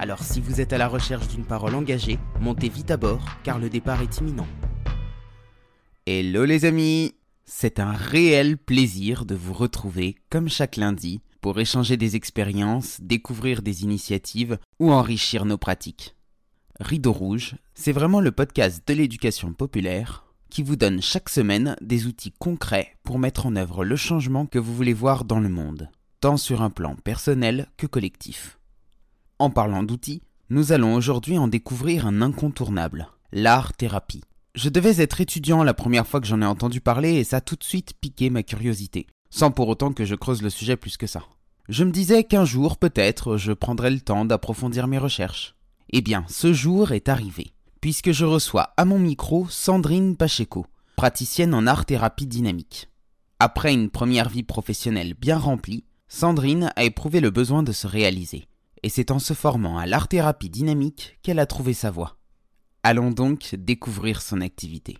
Alors si vous êtes à la recherche d'une parole engagée, montez vite à bord car le départ est imminent. Hello les amis C'est un réel plaisir de vous retrouver comme chaque lundi pour échanger des expériences, découvrir des initiatives ou enrichir nos pratiques. Rideau Rouge, c'est vraiment le podcast de l'éducation populaire qui vous donne chaque semaine des outils concrets pour mettre en œuvre le changement que vous voulez voir dans le monde, tant sur un plan personnel que collectif. En parlant d'outils, nous allons aujourd'hui en découvrir un incontournable, l'art-thérapie. Je devais être étudiant la première fois que j'en ai entendu parler et ça a tout de suite piqué ma curiosité sans pour autant que je creuse le sujet plus que ça. Je me disais qu'un jour, peut-être, je prendrais le temps d'approfondir mes recherches. Eh bien, ce jour est arrivé, puisque je reçois à mon micro Sandrine Pacheco, praticienne en art-thérapie dynamique. Après une première vie professionnelle bien remplie, Sandrine a éprouvé le besoin de se réaliser, et c'est en se formant à l'art-thérapie dynamique qu'elle a trouvé sa voie. Allons donc découvrir son activité.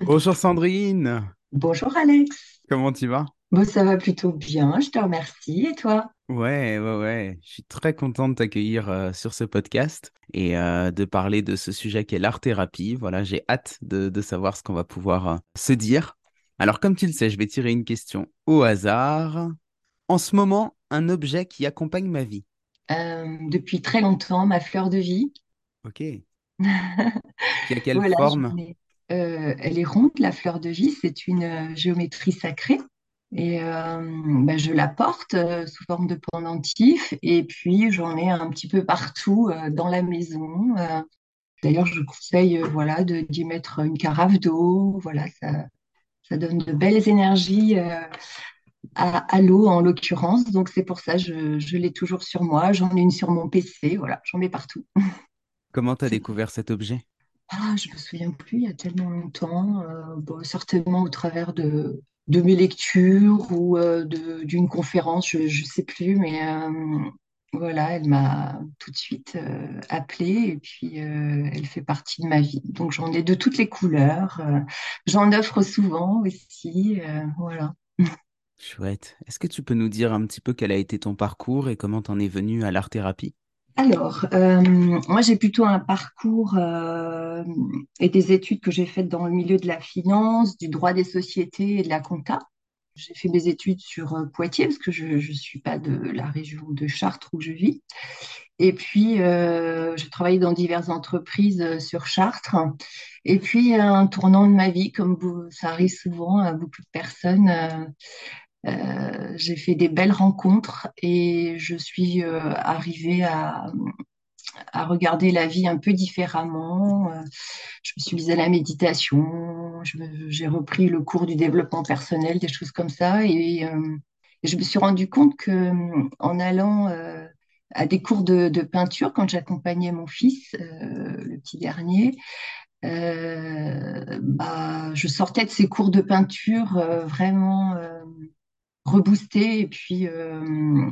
Bonjour Sandrine Bonjour Alex Comment tu vas? Bon, ça va plutôt bien, je te remercie. Et toi? Ouais, ouais, ouais. Je suis très content de t'accueillir euh, sur ce podcast et euh, de parler de ce sujet qui est l'art-thérapie. Voilà, j'ai hâte de, savoir ce qu'on va pouvoir euh, se dire. Alors, comme tu le sais, je vais tirer une question au hasard. En ce moment, un objet qui accompagne ma vie. Depuis très longtemps, ma fleur de vie. Ok. Qui a quelle forme? elle est ronde, la fleur de vie. C'est une géométrie sacrée. Et euh, ben, je la porte euh, sous forme de pendentif et puis j'en ai un petit peu partout euh, dans la maison. D'ailleurs, je conseille voilà, d'y mettre une carafe d'eau. Voilà, ça, ça donne de belles énergies à, à l'eau en l'occurrence. Donc c'est pour ça je, je l'ai toujours sur moi. J'en ai une sur mon PC. Voilà, j'en mets partout. Comment tu as découvert cet objet? Ah, je me souviens plus, il y a tellement longtemps, bon, certainement au travers de, de mes lectures ou euh, d'une conférence, je ne sais plus, mais euh, voilà, elle m'a tout de suite euh, appelée et puis elle fait partie de ma vie. Donc j'en ai de toutes les couleurs, j'en offre souvent aussi, voilà. Chouette. Est-ce que tu peux nous dire un petit peu quel a été ton parcours et comment tu en es venu à l'art-thérapie? Alors, euh, moi j'ai plutôt un parcours euh, et des études que j'ai faites dans le milieu de la finance, du droit des sociétés et de la compta. J'ai fait mes études sur euh, Poitiers parce que je ne suis pas de la région de Chartres où je vis. Et puis, j'ai travaillé dans diverses entreprises sur Chartres. Et puis, un tournant de ma vie, comme ça arrive souvent à beaucoup de personnes, euh, j'ai fait des belles rencontres et je suis euh, arrivée à, regarder la vie un peu différemment. Euh, je me suis mise à la méditation, j'ai repris le cours du développement personnel, des choses comme ça. Et, je me suis rendu compte que en allant à des cours de, de peinture, quand j'accompagnais mon fils, le petit dernier, bah, je sortais de ces cours de peinture vraiment reboosté et puis, euh,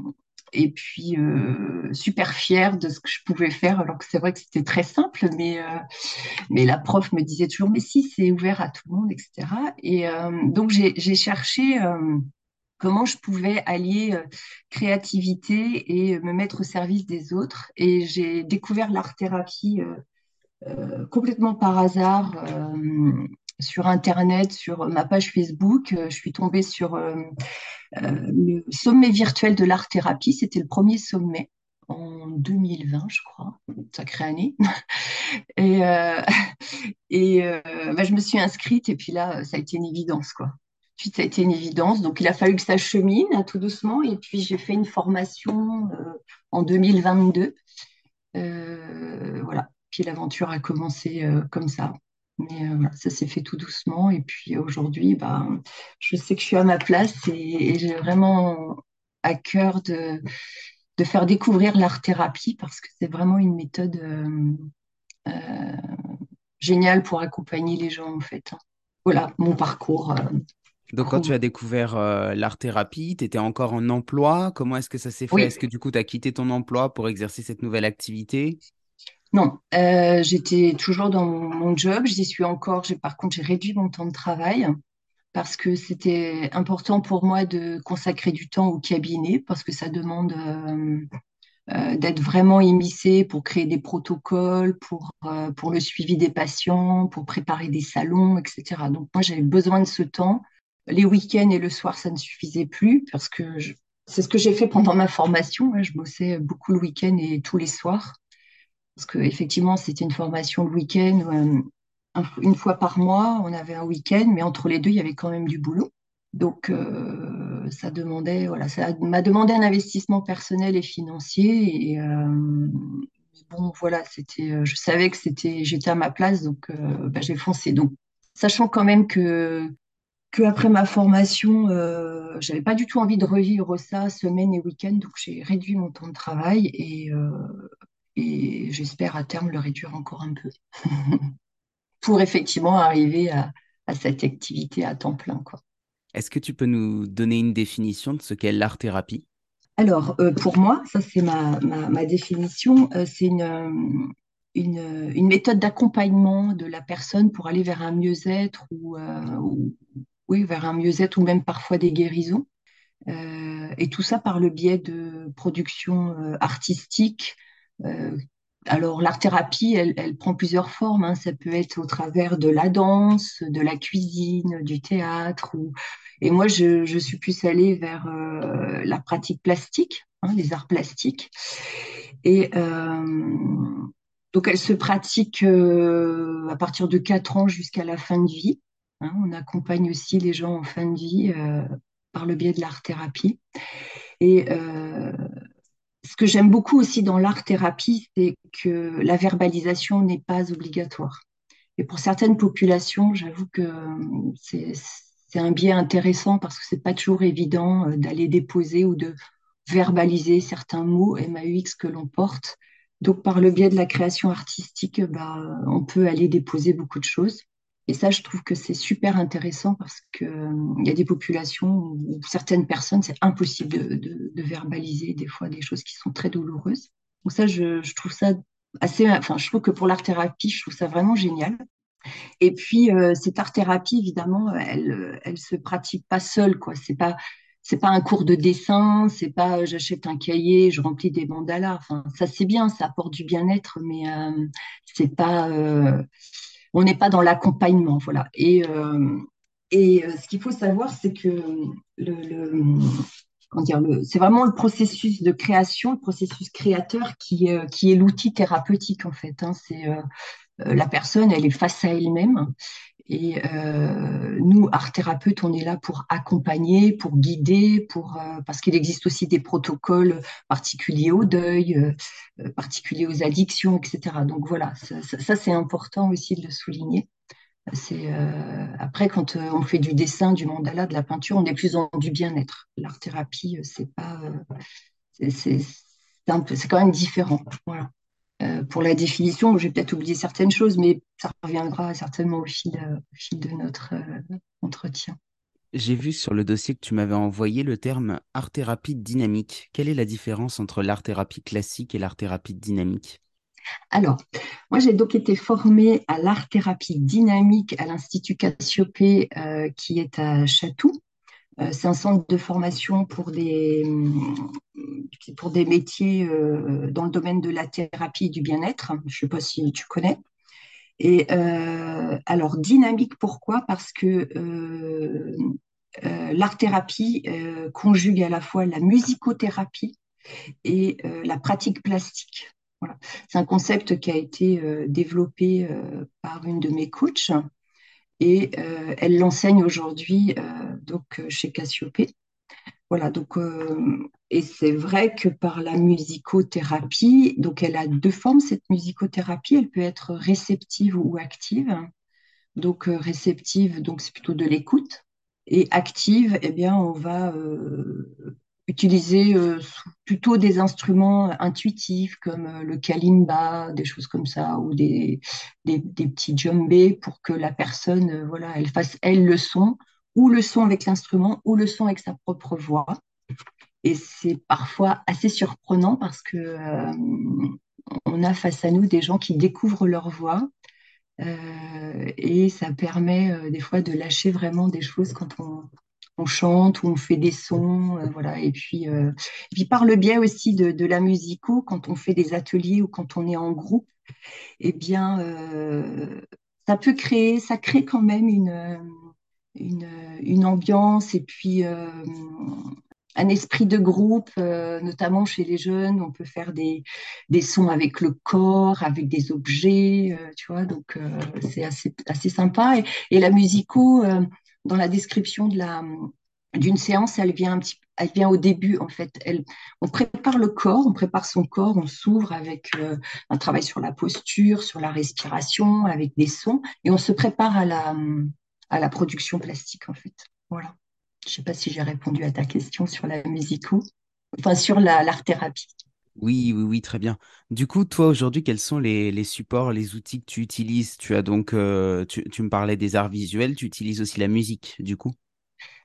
et puis euh, super fière de ce que je pouvais faire, alors que c'est vrai que c'était très simple, mais, euh, mais la prof me disait toujours, mais si, c'est ouvert à tout le monde, etc. Et donc, j'ai cherché comment je pouvais allier créativité et me mettre au service des autres. Et j'ai découvert l'art-thérapie complètement par hasard sur Internet, sur ma page Facebook. je suis tombée sur le sommet virtuel de l'art-thérapie. C'était le premier sommet en 2020, je crois, sacrée année. et euh, euh, bah, je me suis inscrite et puis là, ça a été une évidence, quoi. Ensuite, ça a été une évidence. Donc, il a fallu que ça chemine hein, tout doucement. Et puis, j'ai fait une formation en 2022. voilà. Puis l'aventure a commencé comme ça. Mais euh, voilà, ça s'est fait tout doucement. Et puis aujourd'hui, bah, je sais que je suis à ma place et, j'ai vraiment à cœur de, de faire découvrir l'art-thérapie parce que c'est vraiment une méthode euh, euh, génial pour accompagner les gens en fait. Voilà mon parcours. Donc, quand tu as découvert l'art-thérapie, tu étais encore en emploi. Comment est-ce que ça s'est fait? Est-ce que du coup, tu as quitté ton emploi pour exercer cette nouvelle activité? Non, j'étais toujours dans mon job. J'y suis encore. Par contre, j'ai réduit mon temps de travail parce que c'était important pour moi de consacrer du temps au cabinet parce que ça demande d'être vraiment immiscé pour créer des protocoles, pour, pour le suivi des patients, pour préparer des salons, etc. Donc moi, j'avais besoin de ce temps les week-ends et le soir, ça ne suffisait plus parce que c'est ce que j'ai fait pendant ma formation. Je bossais beaucoup le week-end et tous les soirs. Parce qu'effectivement, c'était une formation le week-end. Euh, une fois par mois, on avait un week-end, mais entre les deux, il y avait quand même du boulot. Donc, euh, ça demandait, voilà, ça m'a demandé un investissement personnel et financier. Et euh, bon, voilà, c'était, je savais que c'était, j'étais à ma place, donc bah, j'ai foncé. Donc, sachant quand même que que après ma formation, euh, j'avais pas du tout envie de revivre ça semaine et week-end, donc j'ai réduit mon temps de travail et, et j'espère à terme le réduire encore un peu pour effectivement arriver à, cette activité à temps plein. Quoi. Est-ce que tu peux nous donner une définition de ce qu'est l'art-thérapie? Alors, euh, pour moi, ça c'est ma, ma, définition, euh, c'est une, une, une, méthode d'accompagnement de la personne pour aller vers un mieux-être ou, ou, oui, vers un mieux-être ou même parfois des guérisons. Euh, et tout ça par le biais de productions euh, artistiques. Euh, alors, l'art-thérapie, elle, prend plusieurs formes. Hein. Ça peut être au travers de la danse, de la cuisine, du théâtre. Et moi, je, suis plus allée vers la pratique plastique, hein, les arts plastiques. Et donc, elle se pratique à partir de 4 ans jusqu'à la fin de vie. Hein, on accompagne aussi les gens en fin de vie euh, par le biais de l'art-thérapie. Et euh, ce que j'aime beaucoup aussi dans l'art-thérapie, c'est que la verbalisation n'est pas obligatoire. Et pour certaines populations, j'avoue que euh, c'est un biais intéressant parce que c'est pas toujours évident d'aller déposer ou de verbaliser certains mots MAUX que l'on porte. Donc, par le biais de la création artistique, bah, on peut aller déposer beaucoup de choses. Et ça, je trouve que c'est super intéressant parce qu'il euh, y a des populations où certaines personnes, c'est impossible de, verbaliser des fois des choses qui sont très douloureuses. Donc ça, je, trouve ça assez... Enfin, je trouve que pour l'art-thérapie, je trouve ça vraiment génial. Et puis, euh, cette art-thérapie, évidemment, elle elle se pratique pas seule, quoi. C'est pas pas un cours de dessin, c'est pas j'achète un cahier, je remplis des mandalas. Enfin, ça c'est bien, ça apporte du bien-être, mais euh, c'est pas on n'est pas dans l'accompagnement. Voilà. Et, euh, euh, ce qu'il faut savoir, c'est que c'est vraiment le processus de création, le processus créateur qui, euh, est l'outil thérapeutique en fait. Hein. C'est la personne, elle est face à elle-même et euh, nous, art thérapeutes, on est là pour accompagner, pour guider, pour euh, parce qu'il existe aussi des protocoles particuliers au deuil, euh, particuliers aux addictions, etc. Donc voilà, ça, c'est important aussi de le souligner. Après quand on fait du dessin, du mandala, de la peinture, on est plus dans du bien-être. L'art thérapie, c'est pas, c'est quand même différent. Voilà. Euh, pour la définition, j'ai peut-être oublié certaines choses, mais ça reviendra certainement au fil, euh, de notre euh, entretien. J'ai vu sur le dossier que tu m'avais envoyé le terme art-thérapie dynamique. Quelle est la différence entre l'art-thérapie classique et l'art-thérapie dynamique? Alors, moi j'ai donc été formée à l'art-thérapie dynamique à l'Institut Cassiopée qui est à Chatou. Euh, c'est un centre de formation pour des, pour des métiers euh, dans le domaine de la thérapie et du bien-être. Je ne sais pas si tu connais. Et euh, alors, dynamique, pourquoi? Parce que l'art-thérapie conjugue à la fois la musicothérapie et la pratique plastique. C'est un concept qui a été développé par une de mes coachs et euh, elle l'enseigne aujourd'hui euh, donc euh, chez Cassiopée. Voilà, donc, et c'est vrai que par la musicothérapie, donc elle a deux formes, cette musicothérapie, elle peut être réceptive ou active. Donc réceptive, donc c'est plutôt de l'écoute. Et active, eh bien, on va utiliser plutôt des instruments intuitifs comme le kalimba, des choses comme ça, ou des, des, petits jumbés pour que la personne, voilà, elle fasse elle le son, ou le son avec l'instrument, ou le son avec sa propre voix. Et c'est parfois assez surprenant parce que on a face à nous des gens qui découvrent leur voix euh, et ça permet euh, des fois de lâcher vraiment des choses quand on, chante ou on fait des sons, euh, voilà. Et puis, puis par le biais aussi de, la musico, quand on fait des ateliers ou quand on est en groupe, eh bien, ça peut créer, ça crée quand même une, une, ambiance et puis un esprit de groupe, euh, notamment chez les jeunes. On peut faire des, des sons avec le corps, avec des objets, euh, tu vois. Donc, euh, c'est assez, assez sympa. Et, la musico, dans la description d'une séance, elle vient un petit elle vient au début en fait. Elle, on prépare le corps, on prépare son corps, on s'ouvre avec un travail sur la posture, sur la respiration, avec des sons, et on se prépare à la à la production plastique en fait. Voilà. Je ne sais pas si j'ai répondu à ta question sur la musique ou enfin sur l'art-thérapie. Oui, oui, oui, très bien. Du coup, toi aujourd'hui, quels sont les, supports, les outils que tu utilises? Tu as donc, euh, tu, me parlais des arts visuels, tu utilises aussi la musique, du coup?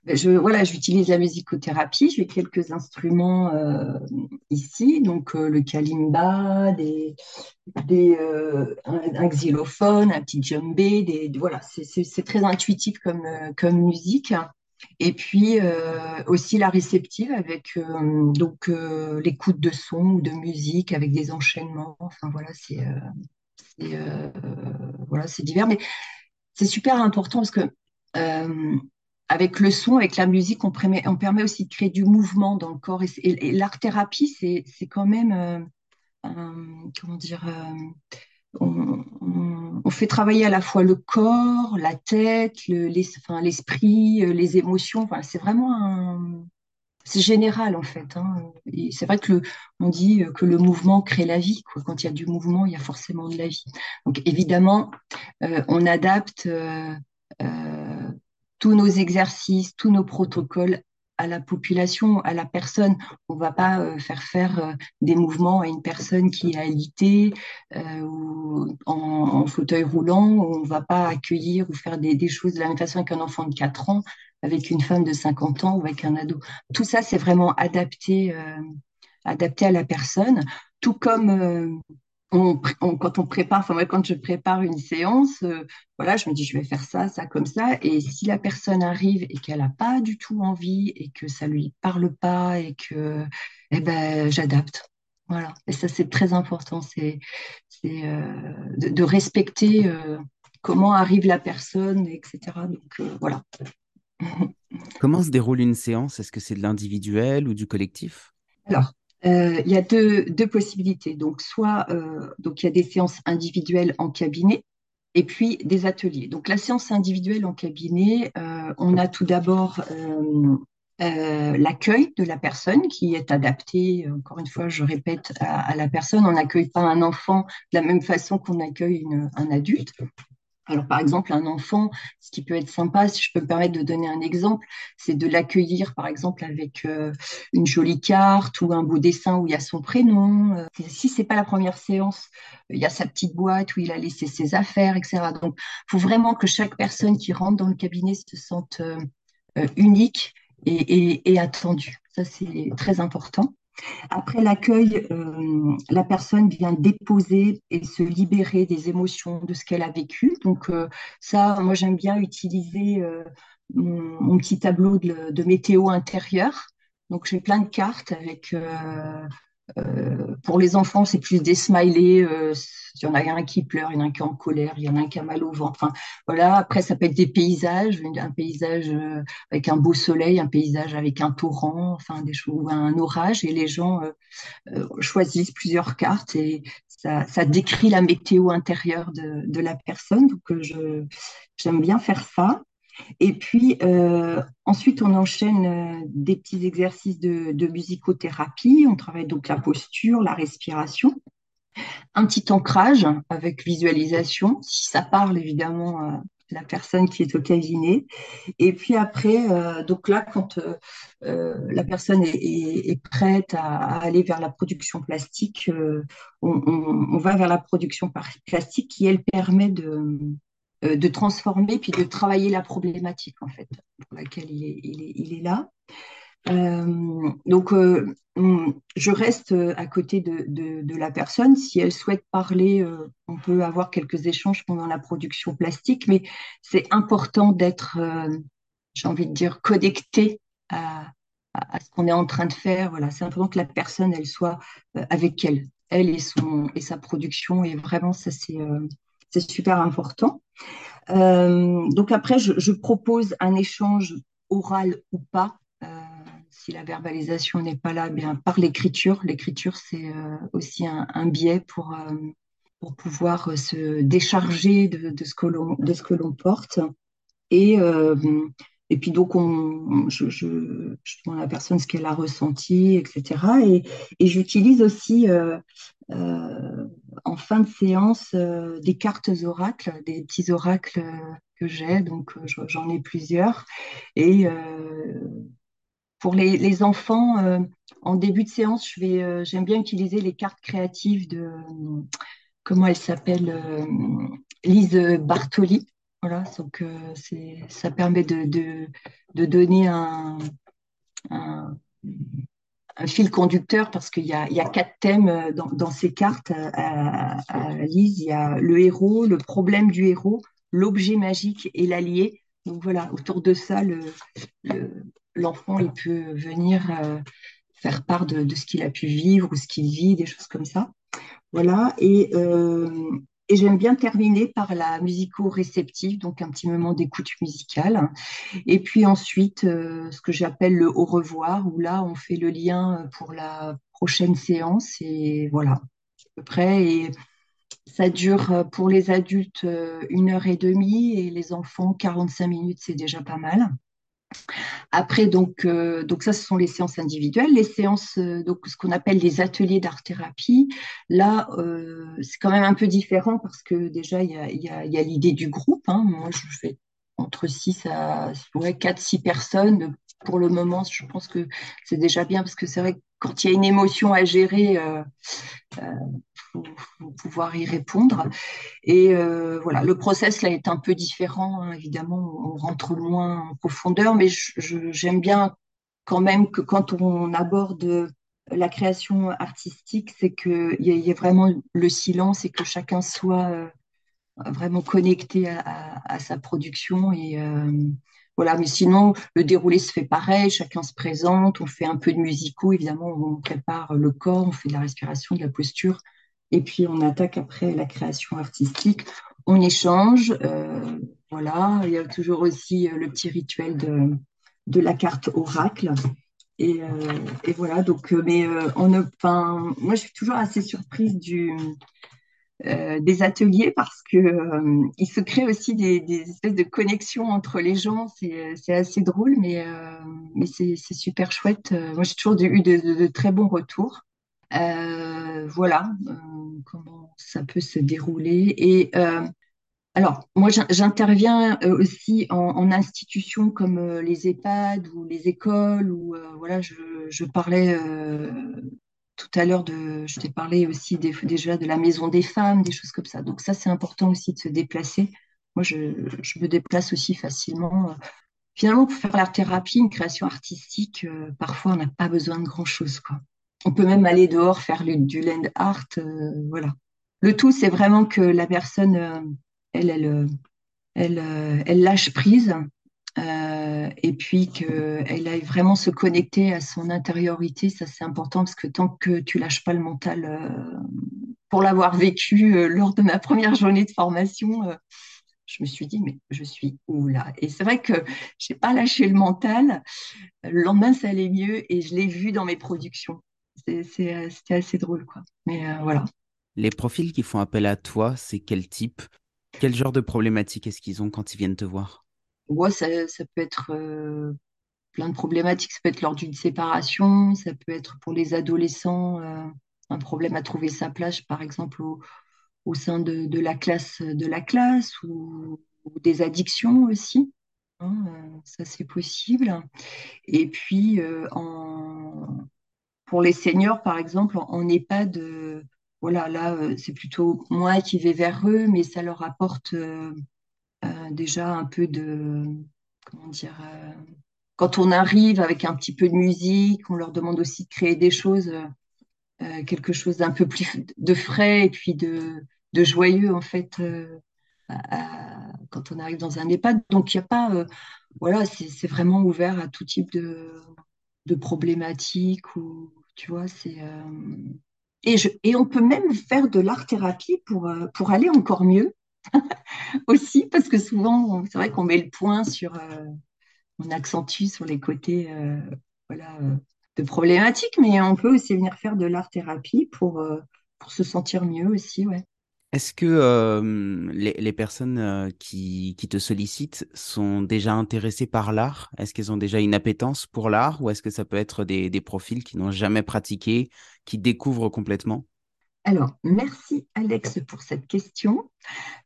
Ben, je, voilà, j'utilise la musicothérapie. J'ai quelques instruments euh, ici, donc euh, le kalimba, des, des, un, xylophone, un petit djembé. Des, voilà, c'est très intuitif comme, comme musique. Et puis euh, aussi la réceptive avec euh, donc euh, l'écoute de son ou de musique avec des enchaînements. Enfin voilà, c'est voilà, divers, mais c'est super important parce que avec le son, avec la musique, on permet, aussi de créer du mouvement dans le corps. Et, l'art thérapie, c'est quand même comment dire on, fait travailler à la fois le corps, la tête, l'esprit, euh, les émotions. c'est vraiment un, c'est général en fait. Hein. C'est vrai que le, on dit que le mouvement crée la vie. Quand il y a du mouvement, il y a forcément de la vie. Donc évidemment, euh, on adapte euh, tous nos exercices, tous nos protocoles à la population, à la personne. On ne va pas euh, faire faire euh, des mouvements à une personne qui est alitée euh, ou en, fauteuil roulant. On ne va pas accueillir ou faire des, choses de la même façon qu'un enfant de 4 ans, avec une femme de 50 ans ou avec un ado. Tout ça, c'est vraiment adapté, adapté à la personne. Tout comme quand on prépare, enfin moi, quand je prépare une séance, euh, voilà, je me dis je vais faire ça, ça comme ça. Et si la personne arrive et qu'elle n'a pas du tout envie et que ça lui parle pas et que, eh ben, j'adapte. Voilà. Et ça c'est très important, c'est euh, de, respecter euh, comment arrive la personne, etc. Donc voilà. Comment se déroule une séance? Est-ce que c'est de l'individuel ou du collectif? Alors, euh, il y a deux, possibilités. Donc, soit euh, il y a des séances individuelles en cabinet et puis des ateliers. Donc, la séance individuelle en cabinet, euh, on a tout d'abord l'accueil de la personne qui est adapté, encore une fois, je répète, à, la personne. On n'accueille pas un enfant de la même façon qu'on accueille un adulte. Alors, par exemple, un enfant, ce qui peut être sympa, si je peux me permettre de donner un exemple, c'est de l'accueillir, par exemple, avec euh, une jolie carte ou un beau dessin où il y a son prénom. Euh, si c'est pas la première séance, il y a sa petite boîte où il a laissé ses affaires, etc. Donc, il faut vraiment que chaque personne qui rentre dans le cabinet se sente euh, unique et, et attendue. Ça, c'est très important. Après l'accueil, euh, la personne vient déposer et se libérer des émotions, de ce qu'elle a vécu. Donc euh, ça, moi j'aime bien utiliser euh, mon, petit tableau de, de météo intérieur. Donc j'ai plein de cartes avec euh, pour les enfants, c'est plus des smileys. Euh, il y en a un qui pleure, il y en a un qui est en colère, il y en a un qui a mal au ventre. Enfin, voilà. Après, ça peut être des paysages, un paysage euh, avec un beau soleil, un paysage avec un torrent, enfin des choses, un orage. Et les gens choisissent plusieurs cartes et ça, ça, décrit la météo intérieure de, de la personne. Donc, j'aime bien faire ça. Et puis, euh, ensuite, on enchaîne euh, des petits exercices de, musicothérapie. On travaille donc la posture, la respiration. Un petit ancrage avec visualisation. Si ça parle, évidemment, euh, la personne qui est au cabinet. Et puis après, euh, donc là, quand la personne est, prête à, aller vers la production plastique, on, va vers la production plastique qui, elle, permet de, de transformer puis de travailler la problématique, en fait, pour laquelle il est, il est, il est là. Euh, donc, euh, je reste à côté de, de, la personne. Si elle souhaite parler, euh, on peut avoir quelques échanges pendant la production plastique, mais c'est important d'être, j'ai envie de dire, connecté à, à, ce qu'on est en train de faire. Voilà, c'est important que la personne, elle soit avec elle, elle et, son, et sa production. Et vraiment, ça, c'est super important. Donc après, je, propose un échange oral ou pas si la verbalisation n'est pas là, bien par l'écriture. L'écriture, c'est euh, aussi un, biais pour, euh, pour pouvoir euh, se décharger de, de ce que l'on porte. Et, et puis donc, on, je, demande à la personne ce qu'elle a ressenti, etc. Et, j'utilise aussi en fin de séance des cartes oracles, des petits oracles que j'ai, donc j'en ai plusieurs. Et pour les, enfants, euh, en début de séance, je vais, euh, j'aime bien utiliser les cartes créatives de, comment elle s'appelle, euh, Lise Bartoli. Voilà, donc c'est, ça permet de, de, donner un, un, fil conducteur parce qu'il y y a quatre thèmes dans, ces cartes à, Lise. Il y a le héros, le problème du héros, l'objet magique et l'allié. Donc voilà, autour de ça, le, l'enfant, il peut venir euh, faire part de, ce qu'il a pu vivre ou ce qu'il vit, des choses comme ça. Voilà. Et, euh, et j'aime bien terminer par la musico-réceptive, donc un petit moment d'écoute musicale. Et puis ensuite, euh, ce que j'appelle le au revoir, où là, on fait le lien pour la prochaine séance. Et voilà, à peu près. Et ça dure pour les adultes une heure et demie et les enfants 45 minutes, c'est déjà pas mal. Après, donc, euh, donc ça, ce sont les séances individuelles. Les séances, euh, donc ce qu'on appelle les ateliers d'art-thérapie, là, euh, c'est quand même un peu différent parce que déjà, il y a, y a, l'idée du groupe. Hein. Moi, je fais entre 6 à ouais, 4-6 personnes. Pour le moment, je pense que c'est déjà bien parce que c'est vrai que quand il y a une émotion à gérer, faut, pouvoir y répondre. Et euh, voilà, le process là est un peu différent. Hein. Évidemment, on rentre moins en profondeur, mais j'aime bien quand même que quand on aborde la création artistique, c'est qu'il y, y, ait vraiment le silence et que chacun soit euh, vraiment connecté à, sa production. Et euh, voilà, mais sinon, le déroulé se fait pareil, chacun se présente, on fait un peu de musico, évidemment, on prépare le corps, on fait de la respiration, de la posture. Et puis, on attaque après la création artistique. On échange. Euh, voilà. Il y a toujours aussi euh, le petit rituel de, la carte oracle. Et, euh, voilà. Donc, mais on, enfin, moi, je suis toujours assez surprise des ateliers parce que se crée aussi des, espèces de connexions entre les gens. C'est assez drôle, mais, c'est super chouette. Moi, j'ai toujours eu de, très bons retours. voilà comment ça peut se dérouler. Et euh, alors, moi, j'interviens euh, aussi en, institutions comme euh, les EHPAD ou les écoles, ou voilà, je, parlais tout à l'heure de, je t'ai parlé aussi déjà de la maison des femmes, des choses comme ça. Donc ça, c'est important aussi de se déplacer. Moi, je, me déplace aussi facilement. Finalement, pour faire la thérapie, une création artistique, parfois, on n'a pas besoin de grand-chose, on peut même aller dehors faire du land art, euh, voilà. Le tout, c'est vraiment que la personne, euh, euh, elle, lâche prise et puis qu'elle aille vraiment se connecter à son intériorité. Ça, c'est important parce que tant que tu lâches pas le mental, pour l'avoir vécu lors de ma première journée de formation, je me suis dit, mais je suis où là? Et c'est vrai que j'ai pas lâché le mental. Le lendemain, ça allait mieux et je l'ai vu dans mes productions. Euh, c'était assez drôle, quoi. Mais euh, voilà. Les profils qui font appel à toi, c'est quel type? Quel genre de problématiques est-ce qu'ils ont quand ils viennent te voir? Ouais, ça, ça, peut être euh, plein de problématiques. Ça peut être lors d'une séparation, ça peut être pour les adolescents, un problème à trouver sa place, par exemple, au, au sein de, de, la classe de la classe ou des addictions aussi. Hein, ça, c'est possible. Et puis, en, pour les seniors, par exemple, en EHPAD, voilà, là, c'est plutôt moi qui vais vers eux, mais ça leur apporte déjà un peu de, comment dire, quand on arrive avec un petit peu de musique, on leur demande aussi de créer des choses, euh, quelque chose d'un peu plus de frais et puis de, joyeux en fait euh, quand on arrive dans un EHPAD. Donc il n'y a pas, euh, voilà, c'est vraiment ouvert à tout type de, de problématiques ou tu vois, c'est et, je, et on peut même faire de l'art thérapie pour, pour aller encore mieux aussi, parce que souvent, c'est vrai qu'on met le point sur, on accentue sur les côtés euh, voilà, euh, de problématiques, mais on peut aussi venir faire de l'art-thérapie pour, euh, pour se sentir mieux aussi. Ouais. Est-ce que les, personnes qui, te sollicitent sont déjà intéressées par l'art? Est-ce qu'elles ont déjà une appétence pour l'art ou est-ce que ça peut être des, profils qui n'ont jamais pratiqué, qui découvrent complètement? Alors, merci Alex pour cette question,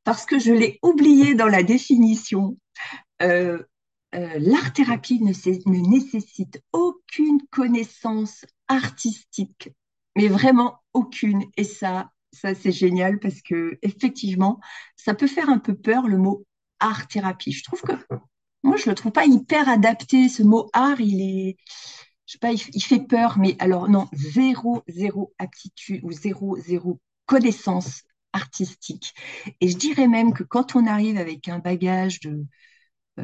parce que je l'ai oublié dans la définition. L'art-thérapie ne, ne, nécessite aucune connaissance artistique, mais vraiment aucune. Et ça, ça c'est génial parce que effectivement, ça peut faire un peu peur le mot art-thérapie. Je trouve que moi, je le trouve pas hyper adapté. Ce mot art, il est, je sais pas, il, fait peur. Mais alors non, zéro, zéro aptitude ou zéro, zéro connaissance artistique. Et je dirais même que quand on arrive avec un bagage de euh,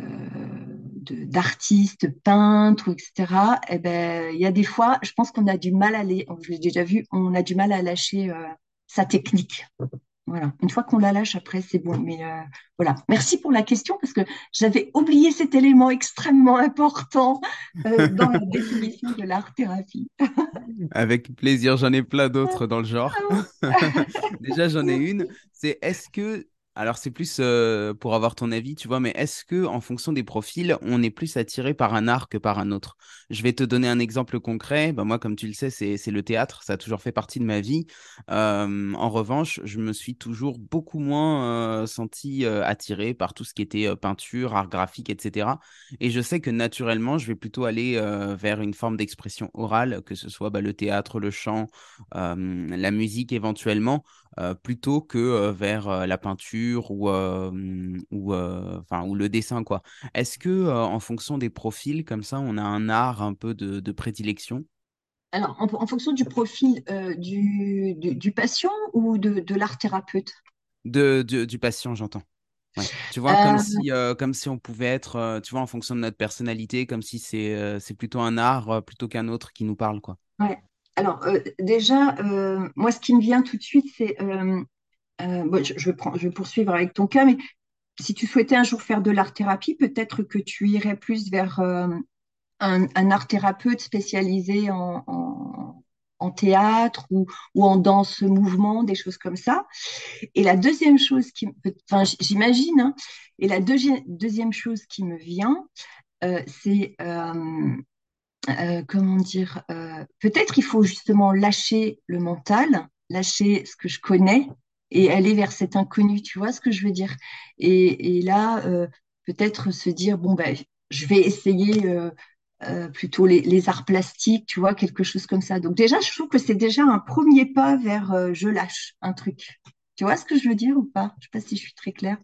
d'artistes, peintres, etc., eh ben, il y a des fois, je pense qu'on a du mal à aller, je l'ai déjà vu, on a du mal à lâcher euh, sa technique. Voilà. Une fois qu'on la lâche, après, c'est bon. Mais euh, voilà. Merci pour la question parce que j'avais oublié cet élément extrêmement important dans la définition de l'art-thérapie. Avec plaisir. J'en ai plein d'autres dans le genre. Ah déjà, j'en ai une. C'est est-ce que alors c'est plus pour avoir ton avis, tu vois, mais est-ce que en fonction des profils, on est plus attiré par un art que par un autre? Je vais te donner un exemple concret. Bah, moi, comme tu le sais, c'est le théâtre, ça a toujours fait partie de ma vie. en revanche, je me suis toujours beaucoup moins senti attiré par tout ce qui était peinture, art graphique, etc. Et je sais que naturellement, je vais plutôt aller vers une forme d'expression orale, que ce soit bah, le théâtre, le chant, la musique éventuellement euh, plutôt que euh, vers euh, la peinture ou, ou, enfin, ou le dessin. quoi. Est-ce que en fonction des profils, comme ça, on a un art un peu de, prédilection? Alors, en, fonction du profil du, du, patient ou de, de l'art thérapeute? De, Du patient, j'entends. Tu vois, comme, si, comme si on pouvait être, tu vois, en fonction de notre personnalité, comme si c'est c'est plutôt un art plutôt qu'un autre qui nous parle, quoi. Ouais. Alors, euh, déjà, euh, moi, ce qui me vient tout de suite, c'est. Euh, je, je, vais poursuivre avec ton cas, mais si tu souhaitais un jour faire de l'art-thérapie, peut-être que tu irais plus vers un, art-thérapeute spécialisé en, théâtre ou, en danse-mouvement, des choses comme ça. Et la deuxième chose qui. Enfin, j'imagine, hein, et la deuxième chose qui me vient, c'est euh, comment dire, euh, peut-être il faut justement lâcher le mental, lâcher ce que je connais et aller vers cet inconnu, tu vois ce que je veux dire? Et, là, euh, peut-être se dire, bon, ben, je vais essayer plutôt les, arts plastiques, tu vois, quelque chose comme ça. Donc déjà, je trouve que c'est déjà un premier pas vers je lâche un truc. Tu vois ce que je veux dire ou pas? Je sais pas si je suis très claire.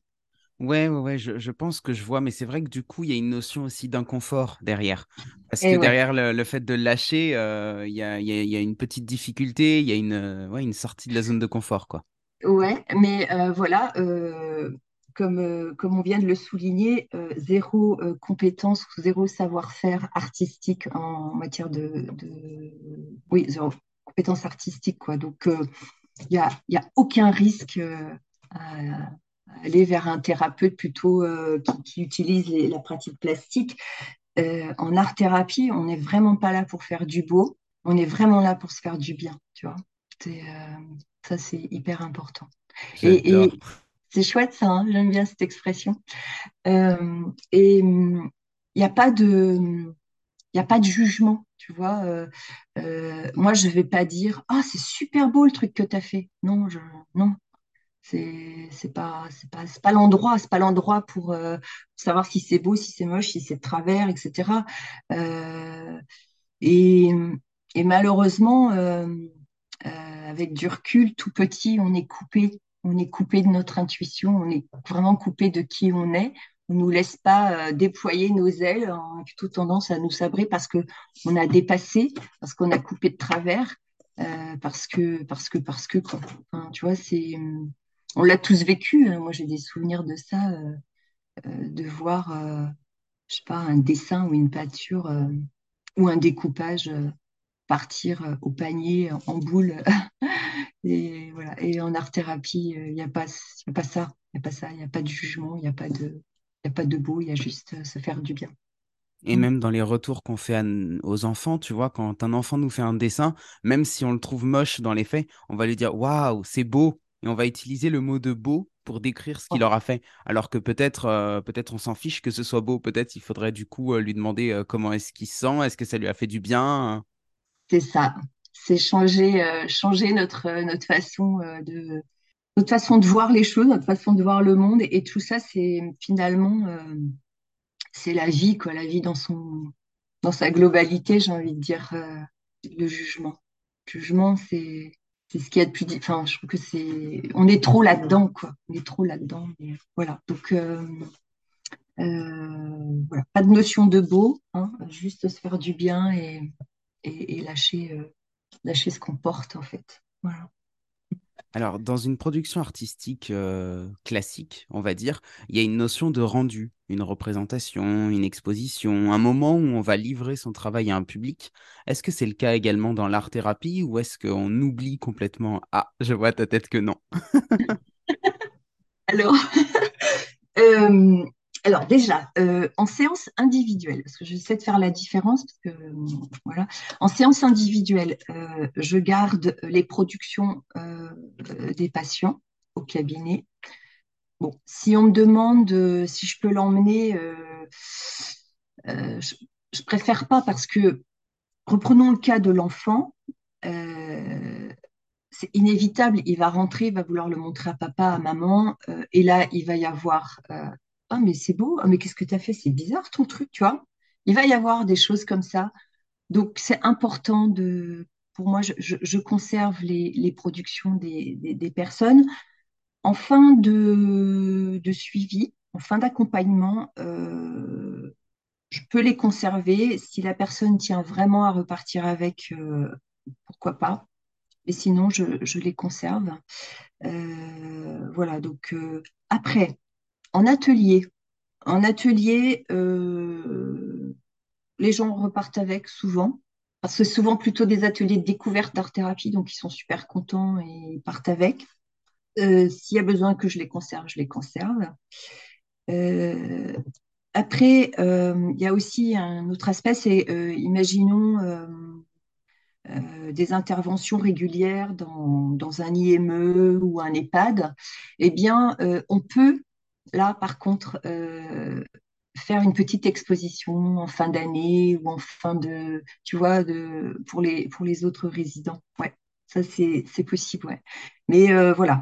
Ouais, ouais, ouais, je, pense que je vois, mais c'est vrai que du coup, il y a une notion aussi d'inconfort derrière. Parce que derrière le, fait de lâcher, euh, il y, a, une petite difficulté, il y a une, euh, une sortie de la zone de confort, quoi. Ouais, mais euh, voilà, comme, comme on vient de le souligner, zéro compétence ou zéro savoir-faire artistique en matière de, Oui, zéro compétence artistique, quoi. Donc, il n'y a, y a aucun risque à aller vers un thérapeute plutôt euh, qui, utilise la pratique plastique. Euh, en art-thérapie, on n'est vraiment pas là pour faire du beau, on est vraiment là pour se faire du bien, tu vois. Euh, ça, c'est hyper important. Et, c'est chouette ça, hein, j'aime bien cette expression. et il n'y a pas de... Il n'y a pas de jugement, tu vois. moi, je ne vais pas dire Ah, c'est super beau le truc que tu as fait. Non, je, non, C'est pas c'est pas pas l'endroit, c'est pas l'endroit pour euh, savoir si c'est beau, si c'est moche, si c'est de travers, etc. Euh, et, et malheureusement, euh, avec du recul, tout petit, on est coupé, on est coupé de notre intuition, on est vraiment coupé de qui on est. On nous laisse pas déployer nos ailes, on a plutôt tendance à nous sabrer parce que on a dépassé, parce qu'on a coupé de travers, parce que parce que parce que quoi. Tu vois, c'est on l'a tous vécu. hein. Moi, j'ai des souvenirs de ça, euh, euh, de voir, euh, je sais pas, un dessin ou une peinture euh, ou un découpage euh, partir euh, au panier en boule. Et en art-thérapie, il n'y a pas, a pas ça. Il n'y a pas ça. Il n'y a pas de jugement. Il n'y a pas de, beau. Il y a juste euh, se faire du bien. Et même dans les retours qu'on fait aux enfants, tu vois, quand un enfant nous fait un dessin, même si on le trouve moche dans les faits, on va lui dire waouh, c'est beau. Et on va utiliser le mot de beau pour décrire ce qu'il aura fait. Alors que peut-être euh, peut-être on s'en fiche que ce soit beau. Peut-être il faudrait du coup euh, lui demander euh, comment est-ce qu'il se sent, est-ce que ça lui a fait du bien? C'est ça. C'est changer, euh, changer notre, notre façon de, notre façon de voir les choses, notre façon de voir le monde. Et, tout ça, c'est finalement, c'est la vie, quoi, la vie dans son, dans sa globalité, j'ai envie de dire, le jugement. Le jugement, c'est, c'est ce qu'il y a de plus, enfin, je trouve que c'est, on est trop là-dedans, quoi. On est trop là-dedans. Voilà. Donc, euh, euh, voilà. Pas de notion de beau, hein, juste se faire du bien et, et, et lâcher, euh, lâcher ce qu'on porte, en fait. Voilà. Alors, dans une production artistique euh, classique, on va dire, il y a une notion de rendu, une représentation, une exposition, un moment où on va livrer son travail à un public. Est-ce que c'est le cas également dans l'art-thérapie ou est-ce qu'on oublie complètement? Ah, je vois ta tête que non. Alors, Euh, alors déjà, euh, en séance individuelle, parce que j'essaie de faire la différence, parce que voilà, en séance individuelle, euh, je garde les productions euh, des patients au cabinet. Bon, si on me demande si je peux l'emmener, je, je préfère pas parce que reprenons le cas de l'enfant. c'est inévitable, il va rentrer, il va vouloir le montrer à papa, à maman, et là, il va y avoir Ah, mais c'est beau, ah, mais qu'est-ce que tu as fait? C'est bizarre ton truc, tu vois. Il va y avoir des choses comme ça. Donc, c'est important de. Pour moi, je, conserve les, productions des, personnes. En fin de, suivi, en fin d'accompagnement, euh, je peux les conserver. Si la personne tient vraiment à repartir avec, euh, pourquoi pas. Et sinon, je, les conserve. Euh, voilà, donc après, en atelier, en atelier, euh, les gens repartent avec souvent, parce que souvent plutôt des ateliers de découverte d'art-thérapie, donc ils sont super contents et partent avec. Euh, s'il y a besoin que je les conserve, je les conserve. Euh, après, il y a aussi un autre aspect, c'est imaginons des interventions régulières dans, un IME ou un EHPAD, eh bien, on peut, là, par contre, euh, faire une petite exposition en fin d'année ou en fin de, tu vois, de, pour les, pour les autres résidents. Ouais, ça, c'est, c'est possible, ouais. Mais euh, voilà,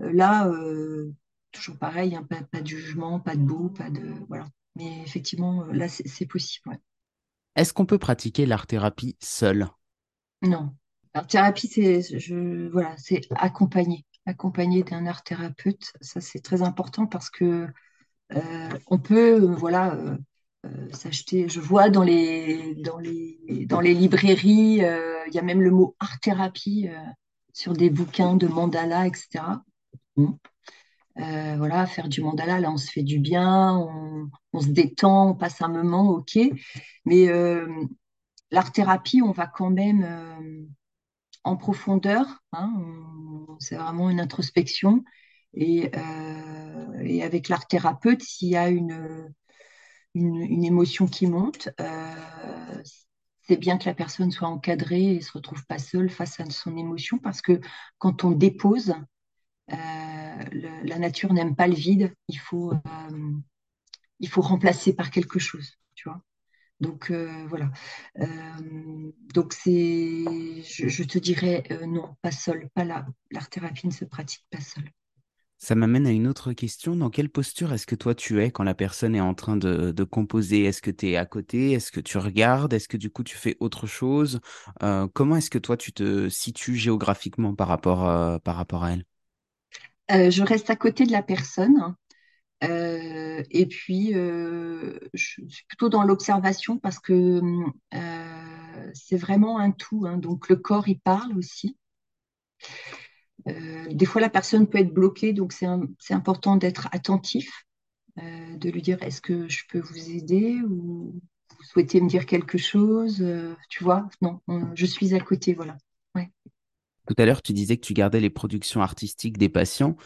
Euh, là, euh, toujours pareil, hein, pas, pas de jugement, pas de beau, pas de... Voilà. Mais effectivement, là, c'est possible, ouais. Est-ce qu'on peut pratiquer l'art-thérapie seul? Non. Alors, thérapie, c'est je, voilà, c'est accompagné. Accompagné d'un art thérapeute, ça c'est très important parce que euh, on peut voilà euh, euh, s'acheter. Je vois dans les dans les dans les librairies, il y a même le mot art thérapie sur des bouquins de mandala, etc. Voilà, faire du mandala, là on se fait du bien, on, se détend, on passe un moment, ok. Mais l'art thérapie, on va quand même en profondeur. hein, c'est vraiment une introspection. Et, euh, et avec l'art thérapeute, s'il y a une, émotion qui monte, euh, c'est bien que la personne soit encadrée et ne se retrouve pas seule face à son émotion parce que quand on dépose, euh, la nature n'aime pas le vide. Il faut, il faut remplacer par quelque chose. Donc euh, voilà. Euh, donc c'est, je, je te dirais euh, non, pas seul, pas là. L'art thérapie ne se pratique pas seul. Ça m'amène à une autre question. Dans quelle posture est-ce que toi tu es quand la personne est en train de, de composer? Est-ce que tu es à côté? Est-ce que tu regardes? Est-ce que du coup tu fais autre chose? Comment est-ce que toi tu te situes géographiquement par rapport, par rapport à elle? Je reste à côté de la personne euh, et puis euh, je suis plutôt dans l'observation parce que euh, c'est vraiment un tout. hein. Donc le corps, il parle aussi. Des fois, la personne peut être bloquée, donc c'est important d'être attentif, de lui dire est-ce que je peux vous aider ou vous souhaitez me dire quelque chose? Tu vois, non, on- je suis à côté, voilà. Ouais. Tout à l'heure, tu disais que tu gardais les productions artistiques des patients.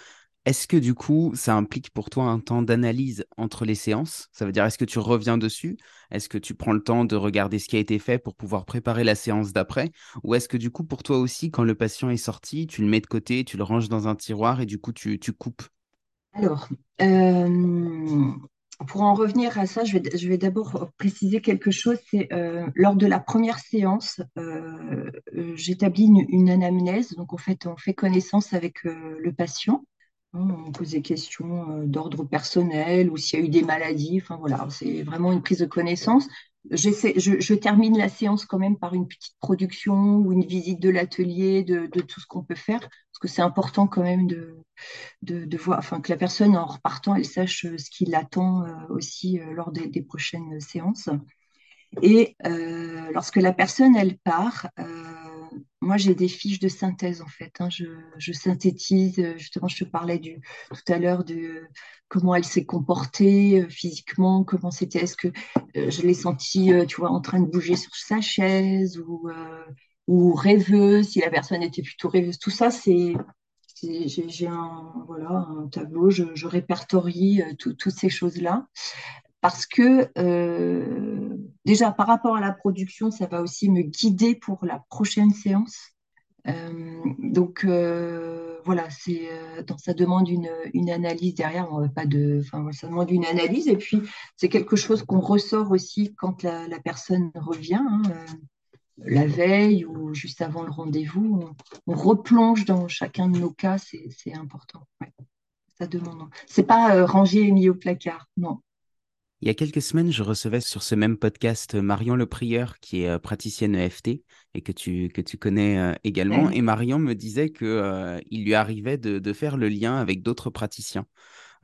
Est-ce que du coup, ça implique pour toi un temps d'analyse entre les séances? Ça veut dire, est-ce que tu reviens dessus? Est-ce que tu prends le temps de regarder ce qui a été fait pour pouvoir préparer la séance d'après? Ou est-ce que du coup, pour toi aussi, quand le patient est sorti, tu le mets de côté, tu le ranges dans un tiroir et du coup, tu, coupes? Alors, euh, pour en revenir à ça, je vais, d'abord préciser quelque chose. C'est euh, lors de la première séance, euh, j'établis une, une anamnèse. Donc, en fait, on fait connaissance avec le patient. Hein, On pose des questions euh, d'ordre personnel ou s'il y a eu des maladies. Enfin, voilà, c'est vraiment une prise de connaissance. J'essaie, je, termine la séance quand même par une petite production ou une visite de l'atelier, de, tout ce qu'on peut faire, parce que c'est important quand même de de, voir, enfin, que la personne en repartant, elle sache euh, ce qui l'attend euh, aussi lors des, prochaines séances. Et lorsque la personne, elle part, moi, j'ai des fiches de synthèse, en fait. hein. Je, synthétise, euh, justement, je te parlais tout à l'heure de comment elle s'est comportée euh, physiquement, comment c'était, est-ce que euh, je l'ai sentie, tu vois, en train de bouger sur sa chaise ou, rêveuse, si la personne était plutôt rêveuse. Tout ça, c'est J'ai un, voilà, un tableau, je, répertorie tout- toutes ces choses-là parce que euh, déjà par rapport à la production, ça va aussi me guider pour la prochaine séance. Euh, donc euh, voilà, ça demande une, analyse derrière, pas de, ça demande une analyse et puis c'est quelque chose qu'on ressort aussi quand la, personne revient. hein, la veille ou juste avant le rendez-vous, on, on replonge dans chacun de nos cas, c'est important. Ouais, ça demande. C'est pas rangé et mis au placard, non. Il y a quelques semaines, je recevais sur ce même podcast euh, Marion Le Prieur, qui est euh, praticienne EFT et que tu, que tu connais euh, également. Et Marion me disait que, euh, il lui arrivait de, de faire le lien avec d'autres praticiens.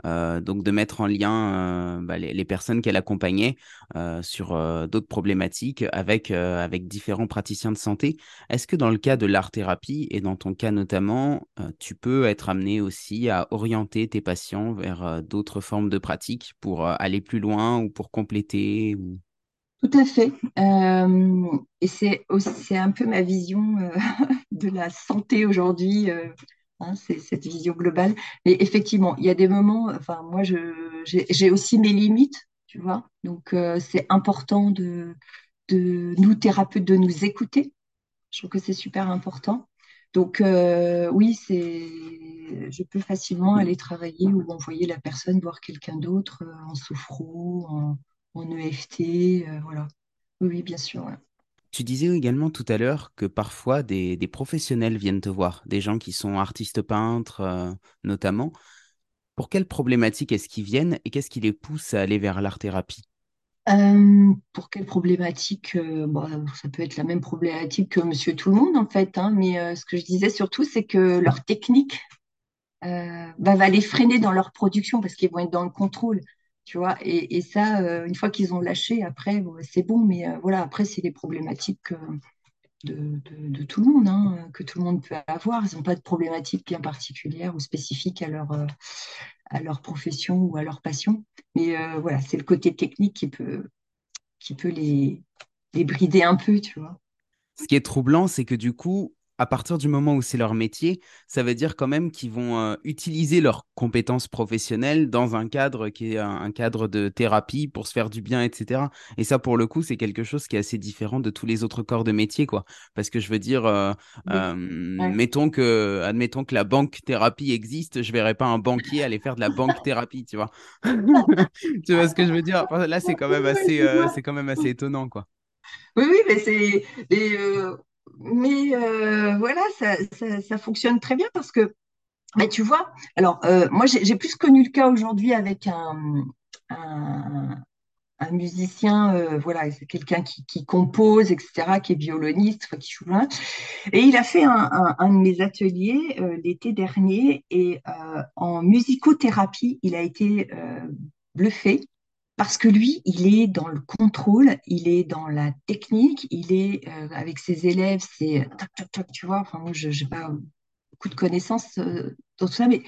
Euh, donc de mettre en lien euh, bah, les, personnes qu'elle accompagnait euh, sur d'autres problématiques avec, avec différents praticiens de santé. Est-ce que dans le cas de l'art-thérapie, et dans ton cas notamment, tu peux être amené aussi à orienter tes patients vers d'autres formes de pratiques pour aller plus loin ou pour compléter ou... Tout à fait. Et c'est un peu ma vision de la santé aujourd'hui. Hein, c'est cette vision globale. Mais effectivement, il y a des moments. Enfin, moi, j'ai aussi mes limites, tu vois. Donc, euh, c'est important de de nous thérapeutes de nous écouter. Je trouve que c'est super important. Donc, euh, oui, c'est, je peux facilement aller travailler ou envoyer la personne voir quelqu'un d'autre euh, en sophro, en, en EFT, voilà. Oui, oui, bien sûr. ouais. Tu disais également tout à l'heure que parfois des, professionnels viennent te voir, des gens qui sont artistes peintres euh, notamment. Pour quelles problématiques est-ce qu'ils viennent et qu'est-ce qui les pousse à aller vers l'art-thérapie? Euh, pour quelle problématique euh, ça peut être la même problématique que Monsieur Tout le Monde en fait, hein, mais ce que je disais surtout, c'est que leur technique bah, va les freiner dans leur production parce qu'ils vont être dans le contrôle, tu vois. Et, et ça, euh, une fois qu'ils ont lâché, après, c'est bon, mais euh, voilà, après, c'est les problématiques euh, de, de- tout le monde, hein, que tout le monde peut avoir. Ils n'ont pas de problématiques bien particulières ou spécifiques à leur, à leur profession ou à leur passion. Mais voilà, c'est le côté technique qui peut, qui peut les, les brider un peu, tu vois. Ce qui est troublant, c'est que du coup, à partir du moment où c'est leur métier, ça veut dire quand même qu'ils vont euh, utiliser leurs compétences professionnelles dans un cadre qui est un, un cadre de thérapie pour se faire du bien, etc. Et ça, pour le coup, c'est quelque chose qui est assez différent de tous les autres corps de métier, quoi. Parce que je veux dire, euh, Oui. euh, Ouais. mettons que, admettons que la banque thérapie existe, je verrais pas un banquier aller faire de la banque thérapie, tu vois. Tu vois ce que je veux dire? Là, c'est quand même assez, c'est quand même assez étonnant, quoi. Oui, oui, mais c'est, mais, euh, euh, voilà, ça, fonctionne très bien parce que tu vois, alors moi j'ai plus connu le cas aujourd'hui avec un, musicien, euh, voilà, c'est quelqu'un qui, compose, etc., qui est violoniste, qui joue. Et il a fait un, de mes ateliers euh, l'été dernier et euh, en musicothérapie, il a été bluffé parce que lui, il est dans le contrôle, il est dans la technique, il est avec ses élèves, c'est tu vois. Enfin, moi, je n'ai pas beaucoup de connaissances dans tout ça, mais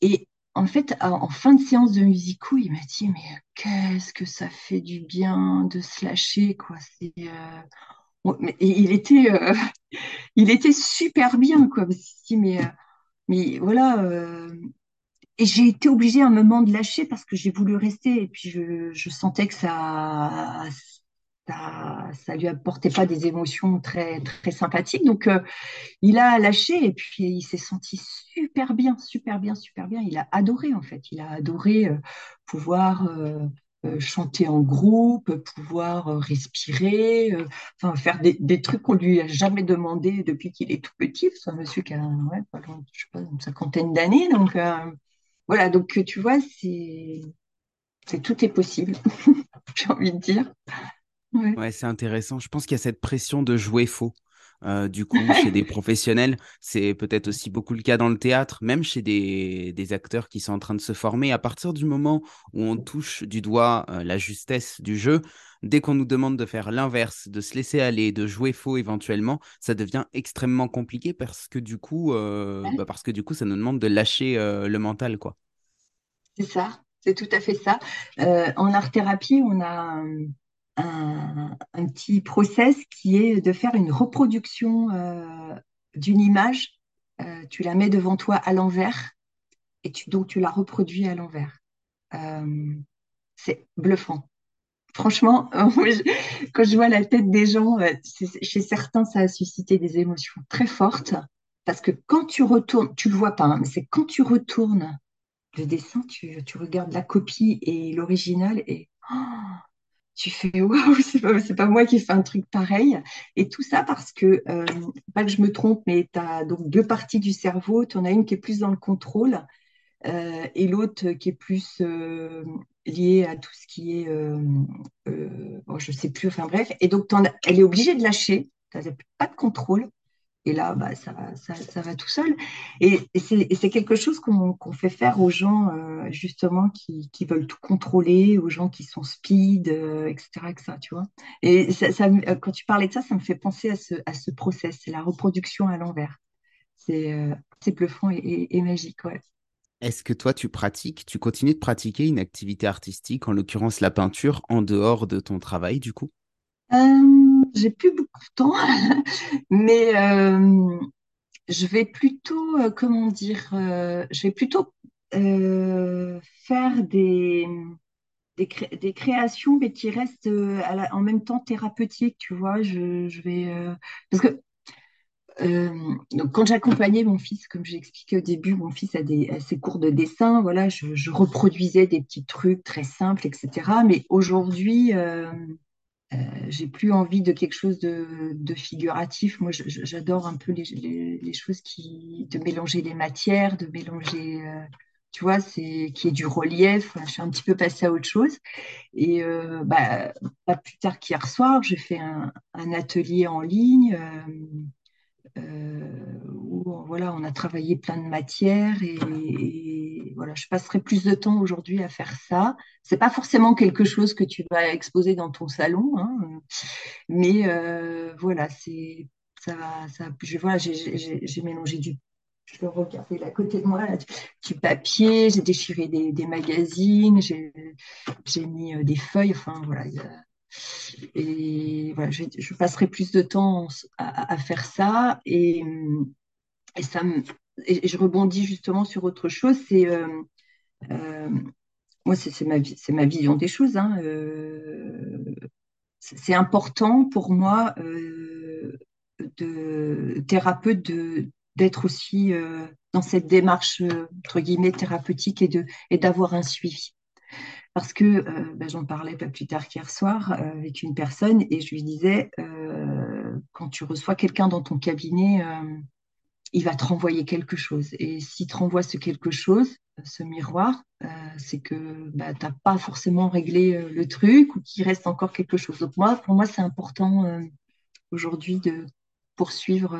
et en fait, en fin de séance de musico, il m'a dit mais qu'est-ce que ça fait du bien de se lâcher quoi. C'est euh, il était euh, il était super bien quoi. mais euh, mais voilà. Et j'ai été obligée à un moment de lâcher parce que j'ai voulu rester et puis je, sentais que ça ça, lui apportait pas des émotions très très sympathiques. Donc euh, il a lâché et puis il s'est senti super bien, super bien, super bien. Il a adoré en fait. Il a adoré euh, pouvoir euh, chanter en groupe, pouvoir respirer, enfin faire des, trucs qu'on lui a jamais demandé depuis qu'il est tout petit. C'est un monsieur qui a ouais, une cinquantaine d'années. Donc voilà, donc tu vois, c'est c'est tout est possible. J'ai envie de dire. Ouais, c'est intéressant. Je pense qu'il y a cette pression de jouer faux. Euh, du coup, chez des professionnels, c'est peut-être aussi beaucoup le cas dans le théâtre, même chez des, des, acteurs qui sont en train de se former. À partir du moment où on touche du doigt euh, la justesse du jeu, dès qu'on nous demande de faire l'inverse, de se laisser aller, de jouer faux éventuellement, ça devient extrêmement compliqué parce que du coup, euh, bah parce que du coup, ça nous demande de lâcher le mental, quoi. C'est ça, c'est tout à fait ça. en art thérapie, on a un, petit process qui est de faire une reproduction euh, d'une image. Euh, tu la mets devant toi à l'envers et tu, donc tu la reproduis à l'envers. Euh, c'est bluffant. Franchement, quand je vois la tête des gens, chez certains, ça a suscité des émotions très fortes. Parce que quand tu retournes, tu le vois pas, hein, mais c'est quand tu retournes le dessin, tu, regardes la copie et l'original et tu fais waouh, c'est pas, pas moi qui ai fait un truc pareil. Et tout ça parce que, euh, pas que je me trompe, mais tu as donc deux parties du cerveau. Tu en as une qui est plus dans le contrôle euh, et l'autre qui est plus euh, liée à tout ce qui est, bon, je sais plus, enfin bref. Et donc, elle est obligée de lâcher. Tu n'as pas de contrôle. Et là, bah, ça, ça, ça, va tout seul. Et, c'est quelque chose qu'on fait faire aux gens, euh, justement, qui, veulent tout contrôler, aux gens qui sont speed, euh, etc.. Tu vois et quand tu parlais de ça, ça me fait penser à ce, à ce process. C'est la reproduction à l'envers. C'est euh, bluffant et, et, magique, ouais. Est-ce que toi, tu pratiques, tu continues de pratiquer une activité artistique, en l'occurrence la peinture, en dehors de ton travail, du coup? J'ai plus beaucoup de temps, mais je vais plutôt, comment dire, je vais plutôt faire des, créations, mais qui restent en même temps thérapeutiques, tu vois? Je, vais. parce quand j'accompagnais mon fils, comme j'ai expliqué au début, mon fils a, ses cours de dessin, voilà, je, reproduisais des petits trucs très simples, etc. Mais aujourd'hui, euh, j'ai plus envie de quelque chose de, figuratif. Moi, j'adore un peu les, choses qui, de mélanger les matières, de mélanger, euh, tu vois, c'est qui est du relief. je suis un petit peu passée à autre chose. Et euh, bah, pas plus tard qu'hier soir, j'ai fait un, atelier en ligne. Où voilà, on a travaillé plein de matières et, voilà, je passerai plus de temps aujourd'hui à faire ça. C'est pas forcément quelque chose que tu vas exposer dans ton salon, hein, mais euh, voilà, c'est ça va, ça. Je, voilà, j'ai mélangé du je peux regarder à côté de moi du papier, j'ai déchiré des, des magazines, j'ai mis euh, des feuilles, enfin voilà. Et voilà, je, passerai plus de temps à, faire ça et ça et je rebondis justement sur autre chose, c'est euh, euh, moi c'est ma vision des choses. Hein, euh, c'est important pour moi de thérapeute d'être aussi dans cette démarche entre guillemets thérapeutique et de et d'avoir un suivi. Parce que ben, j'en parlais pas plus tard qu'hier soir avec une personne et je lui disais quand tu reçois quelqu'un dans ton cabinet il va te renvoyer quelque chose. Et s'il te renvoie ce quelque chose, ce miroir, euh, c'est que bah, tu n'as pas forcément réglé euh, le truc ou qu'il reste encore quelque chose. Donc moi, pour moi, c'est important euh, aujourd'hui de poursuivre,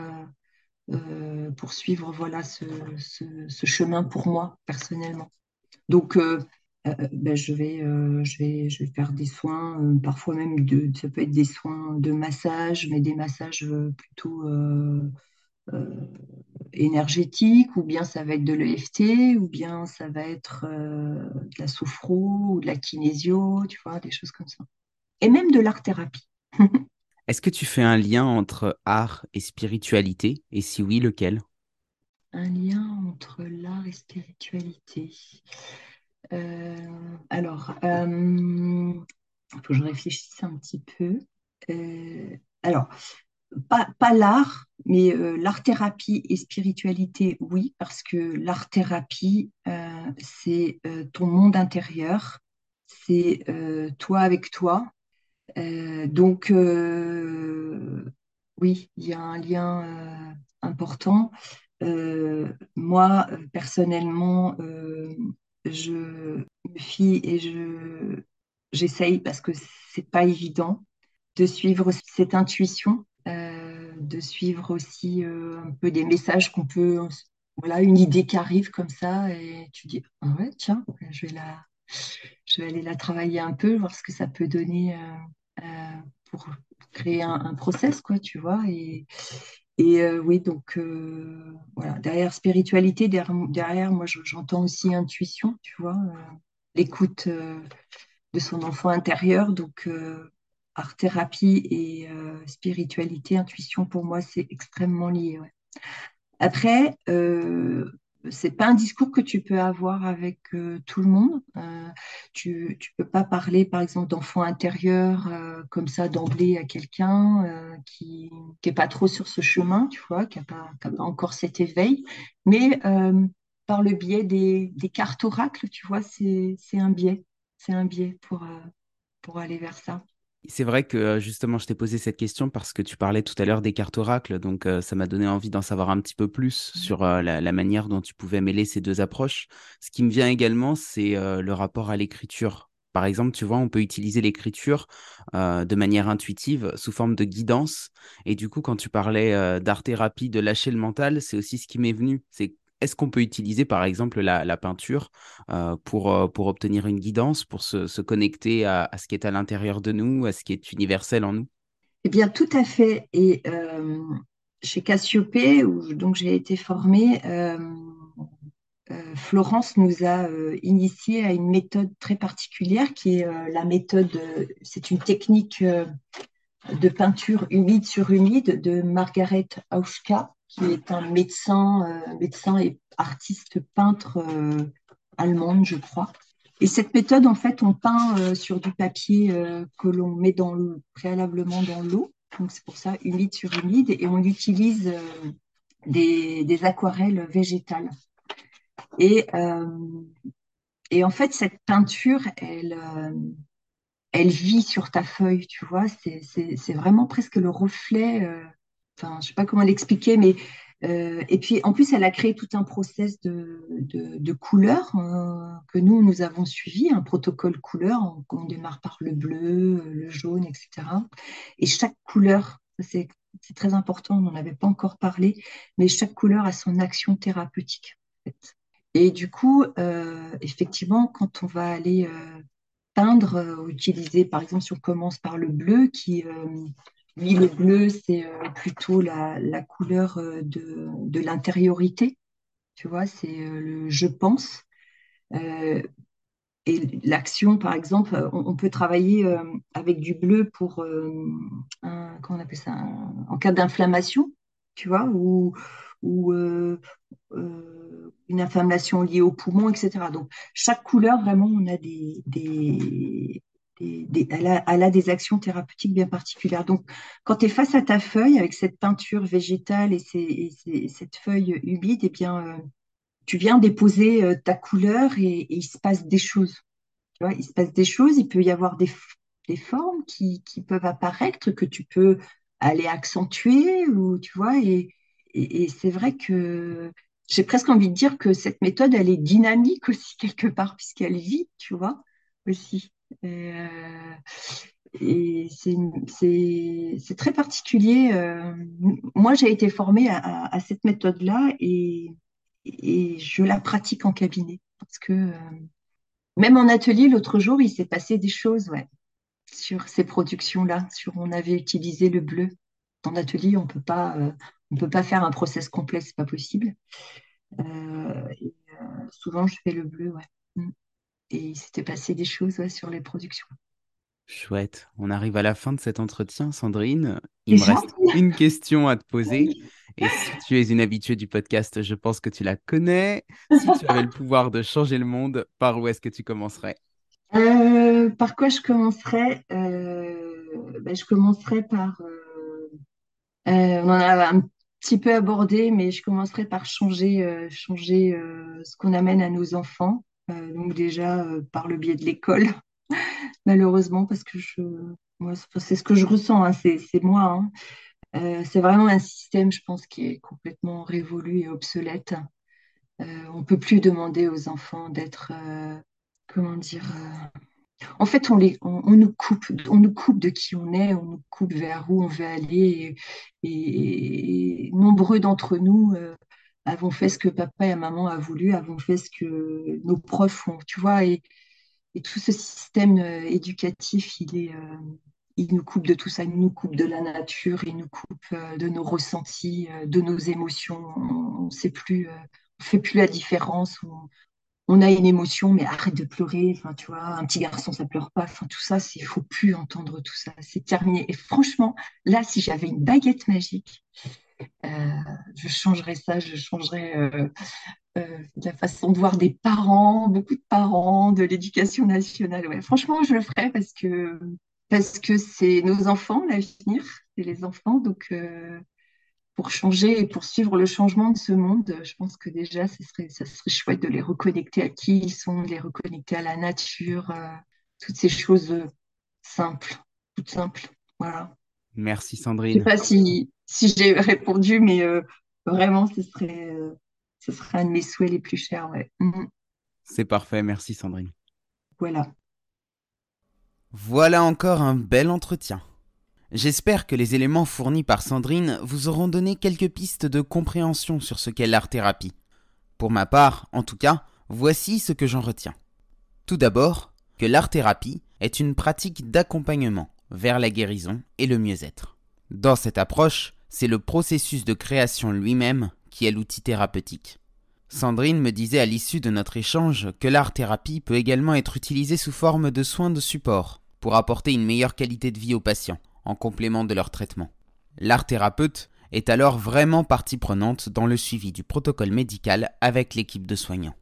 poursuivre voilà, ce, chemin pour moi personnellement. Donc, ben, je, vais, je, vais, je vais faire des soins, parfois même de, ça peut être des soins de massage, mais des massages plutôt énergétique, ou bien ça va être de l'EFT, ou bien ça va être euh, de la sophro ou de la kinésio, tu vois, des choses comme ça. Et même de l'art-thérapie. Est-ce que tu fais un lien entre art et spiritualité? Et si oui, lequel? Un lien entre l'art et spiritualité. Euh, alors, il euh, faut que je réfléchisse un petit peu. alors, pas, l'art, mais euh, l'art-thérapie et spiritualité, oui, parce que l'art-thérapie, euh, c'est euh, ton monde intérieur, c'est toi avec toi. donc, oui, il y a un lien important. moi, personnellement, je me fie et je j'essaye parce que c'est pas évident de suivre cette intuition euh, de suivre aussi euh, un peu des messages qu'on peut, voilà, une idée qui arrive comme ça et tu dis, ah ouais, tiens, je vais, je vais aller la travailler un peu, voir ce que ça peut donner euh, pour créer un, process, quoi, tu vois. Et, et oui, donc voilà, derrière spiritualité, derrière, moi j'entends aussi intuition, tu vois, l'écoute de son enfant intérieur. Donc art-thérapie et euh, spiritualité, intuition, pour moi, c'est extrêmement lié. Après, euh, c'est pas un discours que tu peux avoir avec euh, tout le monde. Euh, tu ne peux pas parler, par exemple, d'enfant intérieur comme ça d'emblée à quelqu'un qui n'est pas trop sur ce chemin, tu vois, qui n'a pas, encore cet éveil. Mais par le biais des, cartes oracles, tu vois, c'est un biais. C'est un biais pour aller vers ça. C'est vrai que euh, justement, je t'ai posé cette question parce que tu parlais tout à l'heure des cartes oracles, donc euh, ça m'a donné envie d'en savoir un petit peu plus mmh. sur euh, la, manière dont tu pouvais mêler ces deux approches. Ce qui me vient également, c'est le rapport à l'écriture. Par exemple, tu vois, on peut utiliser l'écriture de manière intuitive sous forme de guidance. Et du coup, quand tu parlais d'art-thérapie, de lâcher le mental, c'est aussi ce qui m'est venu. C'est est-ce qu'on peut utiliser par exemple la, peinture euh, pour, euh, pour obtenir une guidance, pour se, connecter à, ce qui est à l'intérieur de nous, à ce qui est universel en nous? Eh bien, tout à fait. Et euh, chez Cassiopée, où j'ai été formée, Florence nous a initié à une méthode très particulière qui est la méthode, c'est une technique de peinture humide sur humide de Margaret Auschka qui est un médecin, euh, médecin et artiste peintre euh, allemande, je crois. Et cette méthode, en fait, on peint euh, sur du papier que l'on met dans préalablement dans l'eau. Donc c'est pour ça humide sur humide et on utilise des, aquarelles végétales. Et, et en fait, cette peinture, elle, elle vit sur ta feuille, tu vois. C'est vraiment presque le reflet enfin, je sais pas comment l'expliquer, mais euh, et puis en plus, elle a créé tout un process de, de, couleurs euh, que nous, nous avons suivi, un protocole couleur. On, démarre par le bleu, le jaune, etc. Et chaque couleur, c'est très important, on n'en avait pas encore parlé, mais chaque couleur a son action thérapeutique. Et du coup, euh, effectivement, quand on va aller peindre utiliser, par exemple, si on commence par le bleu, qui oui, le bleu, c'est euh, plutôt la, couleur euh, de, l'intériorité. Tu vois, c'est euh, le je pense. et l'action, par exemple, on, peut travailler avec du bleu pour, comment on appelle ça, en cas d'inflammation, tu vois, ou, ou une inflammation liée au poumon, etc. Donc, chaque couleur, vraiment, on a des, elle, a, des actions thérapeutiques bien particulières. Donc, quand tu es face à ta feuille avec cette peinture végétale et, cette feuille humide, eh bien, euh, tu viens déposer euh, ta couleur et, il se passe des choses. Tu vois, il se passe des choses, il peut y avoir des, formes qui, peuvent apparaître, que tu peux aller accentuer, ou tu vois, et, et, c'est vrai que j'ai presque envie de dire que cette méthode, elle est dynamique aussi quelque part, puisqu'elle vit, tu vois, aussi. Et, c'est très particulier. moi, j'ai été formée à, cette méthode-là et, je la pratique en cabinet. Parce que même en atelier, l'autre jour, il s'est passé des choses ouais, sur ces productions-là. Sur, on avait utilisé le bleu. En atelier, on peut euh, peut pas faire un process complet, c'est pas possible. Euh, euh, souvent, je fais le bleu, ouais. Et il s'était passé des choses ouais, sur les productions. Chouette. On arrive à la fin de cet entretien, Sandrine. Il me reste une question à te poser. Et si tu es une habituée du podcast, je pense que tu la connais. Si tu avais le pouvoir de changer le monde, par où est-ce que tu commencerais? Euh, Par quoi je commencerais? Euh, ben, Je commencerais par. Euh, on en a un petit peu abordé, mais je commencerais par changer, changer ce qu'on amène à nos enfants. Donc, déjà par le biais de l'école, malheureusement, parce que je, moi, c'est ce que je ressens, hein, c'est moi. Hein. Euh, c'est vraiment un système, je pense, qui est complètement révolu et obsolète. Euh, on ne peut plus demander aux enfants d'être, euh, comment dire, en fait, on, les, on, nous coupe, on nous coupe de qui on est, on nous coupe vers où on veut aller. Et, nombreux d'entre nous avons fait ce que papa et maman a voulu, avons fait ce que nos profs font, tu vois. Et, tout ce système éducatif, il est, il nous coupe de tout ça, il nous coupe de la nature, il nous coupe euh, de nos ressentis, euh, de nos émotions. On ne sait plus, euh, on fait plus la différence. On, a une émotion, mais arrête de pleurer. Enfin, tu vois, un petit garçon, ça pleure pas. Enfin, tout ça, il faut plus entendre tout ça. C'est terminé. Et franchement, là, si j'avais une baguette magique, je changerais ça. Je changerais la façon de voir des parents, beaucoup de parents, de l'éducation nationale. Ouais, franchement, je le ferais parce que parce que c'est nos enfants, l'avenir, c'est les enfants. Donc, euh, pour changer et pour suivre le changement de ce monde, je pense que déjà, ce serait, ça serait chouette de les reconnecter à qui ils sont, de les reconnecter à la nature, euh, toutes ces choses euh, simples, toutes simples. Voilà. Merci Sandrine. Je sais pas si, si j'ai répondu, mais vraiment, ce serait, ce serait un de mes souhaits les plus chers. Ouais. Mm. C'est parfait. Merci Sandrine. Voilà. Voilà encore un bel entretien. J'espère que les éléments fournis par Sandrine vous auront donné quelques pistes de compréhension sur ce qu'est l'art-thérapie. Pour ma part, en tout cas, voici ce que j'en retiens. Tout d'abord, que l'art-thérapie est une pratique d'accompagnement vers la guérison et le mieux-être. Dans cette approche, c'est le processus de création lui-même qui est l'outil thérapeutique. Sandrine me disait à l'issue de notre échange que l'art-thérapie peut également être utilisée sous forme de soins de support, pour apporter une meilleure qualité de vie aux patients, en complément de leur traitement. L'art thérapeute est alors vraiment partie prenante dans le suivi du protocole médical avec l'équipe de soignants.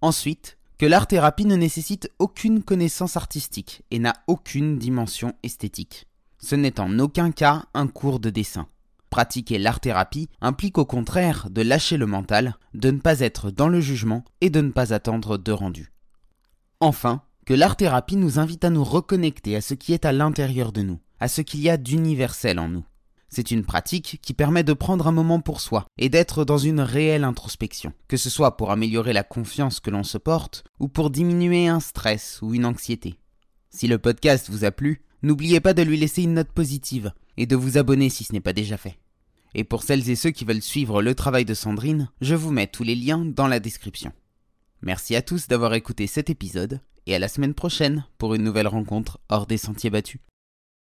Ensuite, que l'art thérapie ne nécessite aucune connaissance artistique et n'a aucune dimension esthétique. Ce n'est en aucun cas un cours de dessin. Pratiquer l'art thérapie implique au contraire de lâcher le mental, de ne pas être dans le jugement et de ne pas attendre de rendu. Enfin, que l'art-thérapie nous invite à nous reconnecter à ce qui est à l'intérieur de nous, à ce qu'il y a d'universel en nous. C'est une pratique qui permet de prendre un moment pour soi et d'être dans une réelle introspection, que ce soit pour améliorer la confiance que l'on se porte ou pour diminuer un stress ou une anxiété. Si le podcast vous a plu, n'oubliez pas de lui laisser une note positive et de vous abonner si ce n'est pas déjà fait. Et pour celles et ceux qui veulent suivre le travail de Sandrine, je vous mets tous les liens dans la description. Merci à tous d'avoir écouté cet épisode et à la semaine prochaine pour une nouvelle rencontre hors des sentiers battus.